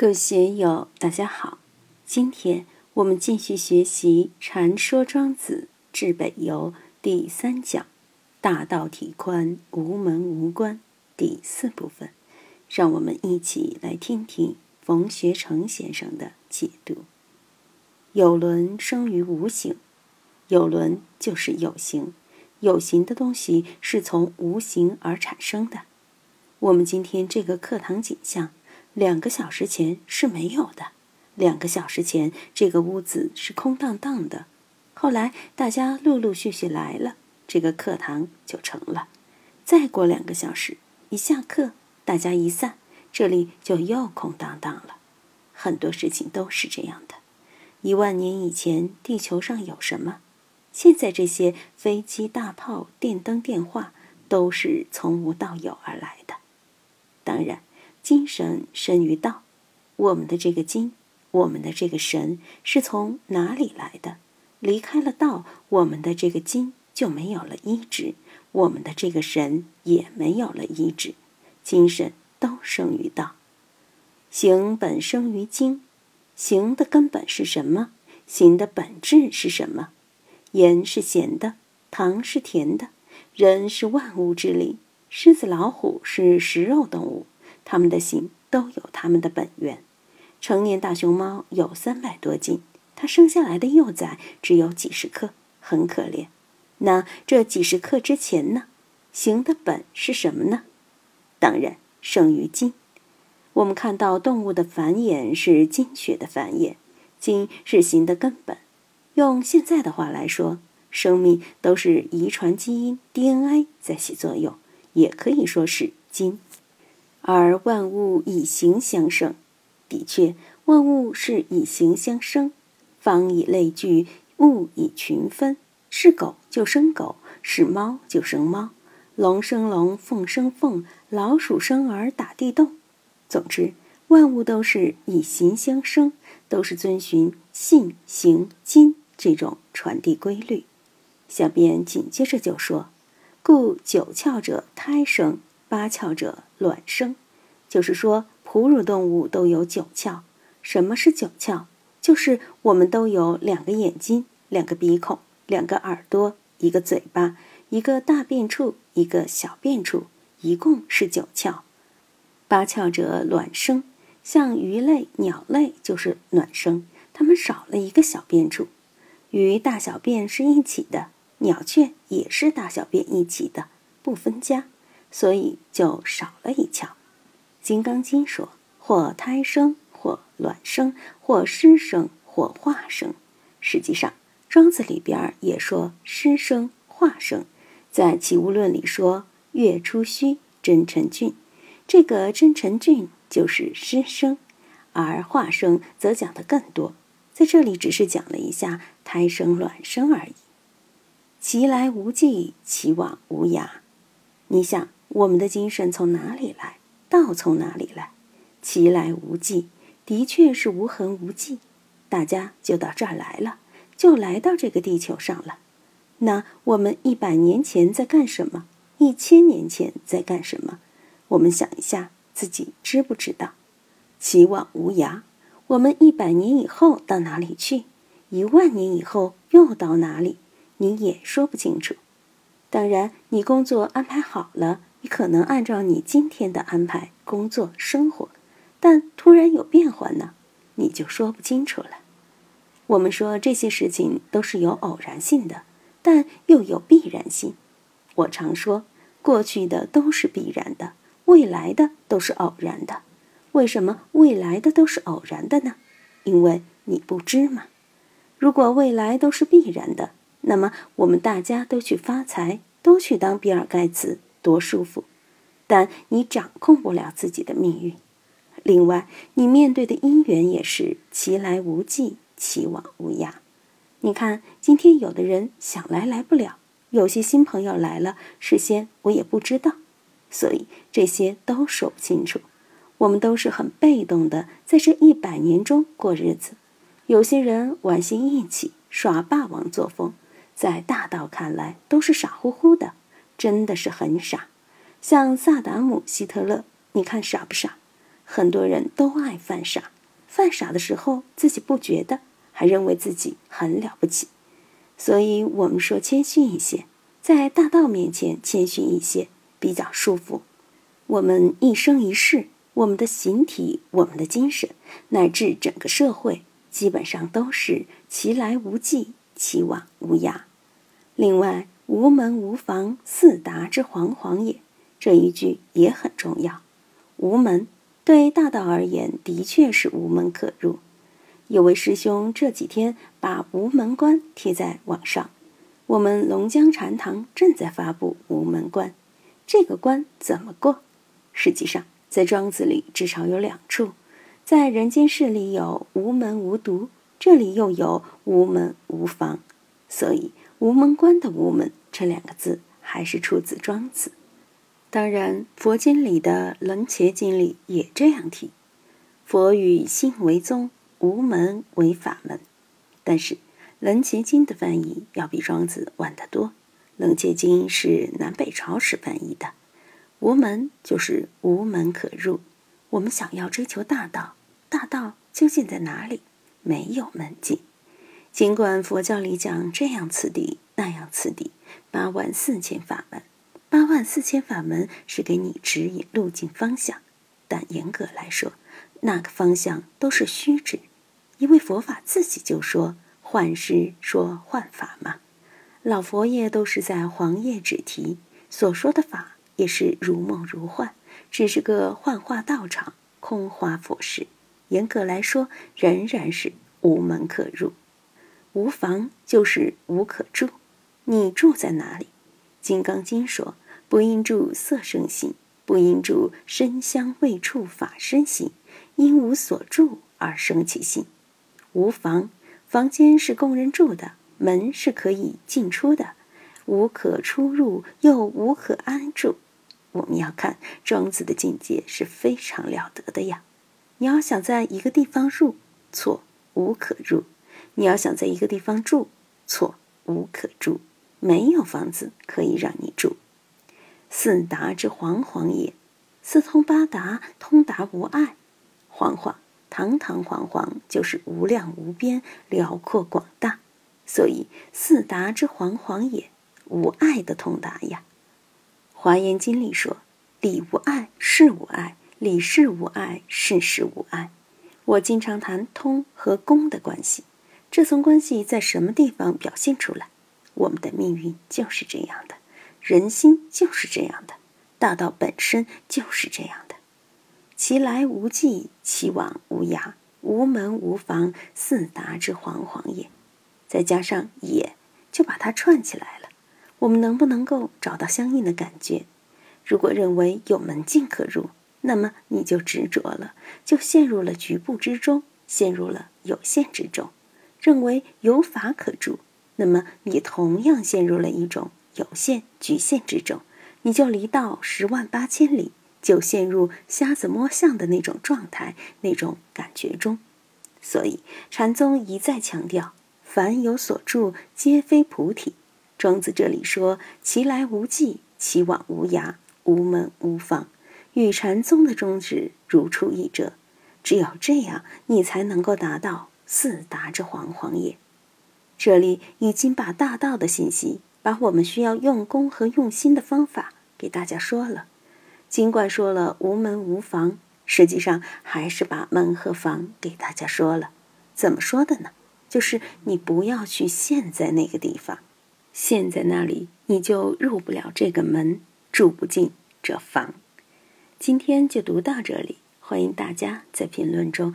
各位学友，大家好！今天我们继续学习《禅说庄子治北游》第三讲“大道体宽，无门无关”第四部分，让我们一起来听听冯学成先生的解读。有伦生于无形，有伦就是有形，有形的东西是从无形而产生的。我们今天这个课堂景象。两个小时前是没有的，两个小时前这个屋子是空荡荡的。后来大家陆陆续续来了，这个课堂就成了。再过两个小时，一下课，大家一散，这里就又空荡荡了。很多事情都是这样的。一万年以前，地球上有什么？现在这些飞机、大炮、电灯、电话，都是从无到有而来的。当然。精神生于道，我们的这个精，我们的这个神是从哪里来的？离开了道，我们的这个精就没有了医治，我们的这个神也没有了医治。精神都生于道，行本生于精，行的根本是什么？行的本质是什么？盐是咸的，糖是甜的，人是万物之灵，狮子、老虎是食肉动物。它们的形都有它们的本源。成年大熊猫有三百多斤，它生下来的幼崽只有几十克，很可怜。那这几十克之前呢？形的本是什么呢？当然生于精。我们看到动物的繁衍是精血的繁衍，精是形的根本。用现在的话来说，生命都是遗传基因 DNA 在起作用，也可以说是精。而万物以形相生，的确，万物是以形相生。方以类聚，物以群分。是狗就生狗，是猫就生猫，龙生龙，凤生凤，老鼠生儿打地洞。总之，万物都是以形相生，都是遵循信形金这种传递规律。下边紧接着就说：“故九窍者胎生。”八窍者卵生，就是说哺乳动物都有九窍。什么是九窍？就是我们都有两个眼睛、两个鼻孔、两个耳朵、一个嘴巴、一个大便处、一个小便处，一共是九窍。八窍者卵生，像鱼类、鸟类就是卵生，它们少了一个小便处。鱼大小便是一起的，鸟雀也是大小便一起的，不分家。所以就少了一窍，《金刚经》说：“或胎生，或卵生，或湿生，或化生。”实际上，《庄子》里边也说湿生、化生。在《齐物论》里说：“月出虚，真成俊。”这个真成俊就是湿生，而化生则讲的更多。在这里只是讲了一下胎生、卵生而已。其来无迹，其往无涯。你想？我们的精神从哪里来？道从哪里来？其来无迹，的确是无痕无迹。大家就到这儿来了，就来到这个地球上了。那我们一百年前在干什么？一千年前在干什么？我们想一下，自己知不知道？其往无涯。我们一百年以后到哪里去？一万年以后又到哪里？你也说不清楚。当然，你工作安排好了。你可能按照你今天的安排工作生活，但突然有变化呢，你就说不清楚了。我们说这些事情都是有偶然性的，但又有必然性。我常说，过去的都是必然的，未来的都是偶然的。为什么未来的都是偶然的呢？因为你不知嘛。如果未来都是必然的，那么我们大家都去发财，都去当比尔盖茨。多舒服，但你掌控不了自己的命运。另外，你面对的因缘也是其来无迹，其往无涯。你看，今天有的人想来来不了，有些新朋友来了，事先我也不知道，所以这些都说不清楚。我们都是很被动的，在这一百年中过日子。有些人玩心义气，耍霸王作风，在大道看来都是傻乎乎的。真的是很傻，像萨达姆、希特勒，你看傻不傻？很多人都爱犯傻，犯傻的时候自己不觉得，还认为自己很了不起。所以我们说谦逊一些，在大道面前谦逊一些比较舒服。我们一生一世，我们的形体、我们的精神，乃至整个社会，基本上都是其来无迹，其往无涯。另外，“无门无房，四达之煌煌也”这一句也很重要。无门对大道而言，的确是无门可入。有位师兄这几天把“无门关”贴在网上，我们龙江禅堂正在发布“无门关”，这个关怎么过？实际上，在庄子里至少有两处，在人间世里有“无门无毒”，这里又有“无门无房”，所以“无门关”的“无门”这两个字还是出自庄子。当然，佛经里的《楞伽经》里也这样提：“佛与心为宗。”无门为法门，但是《楞伽经》的翻译要比庄子晚得多。《楞伽经》是南北朝时翻译的，无门就是无门可入。我们想要追求大道，大道究竟在哪里？没有门径。尽管佛教里讲这样次第，那样次第，八万四千法门，八万四千法门是给你指引路径方向，但严格来说，那个方向都是虚指。因为佛法自己就说幻师说幻法嘛，老佛爷都是在黄叶指题所说的法，也是如梦如幻，只是个幻化道场、空花佛事。严格来说，仍然是无门可入，无房就是无可住。你住在哪里？《金刚经》说：“不应住色声行，不应住身香味触法身行，因无所住而生其心。”无房，房间是供人住的，门是可以进出的，无可出入，又无可安住。我们要看庄子的境界是非常了得的呀！你要想在一个地方入，错，无可入；你要想在一个地方住，错，无可住。没有房子可以让你住。四达之煌煌也，四通八达，通达无碍，煌煌。堂堂皇皇就是无量无边、辽阔广大，所以四达之煌煌也，无碍的通达呀。华严经里说：“理无碍，事无碍；理事无碍，事事无碍。”我经常谈通和功的关系，这层关系在什么地方表现出来？我们的命运就是这样的，人心就是这样的，大道本身就是这样的。其来无迹，其往无涯，无门无房，四达之煌煌也。再加上也，就把它串起来了。我们能不能够找到相应的感觉？如果认为有门径可入，那么你就执着了，就陷入了局部之中，陷入了有限之中；认为有法可住，那么你同样陷入了一种有限局限之中，你就离道十万八千里。就陷入瞎子摸象的那种状态、那种感觉中，所以禅宗一再强调：凡有所住，皆非菩提。庄子这里说：“其来无迹，其往无涯，无门无房。”与禅宗的宗旨如出一辙。只有这样，你才能够达到四达之煌煌也。这里已经把大道的信息，把我们需要用功和用心的方法给大家说了。尽管说了无门无房，实际上还是把门和房给大家说了。怎么说的呢？就是你不要去陷在那个地方，陷在那里你就入不了这个门，住不进这房。今天就读到这里，欢迎大家在评论中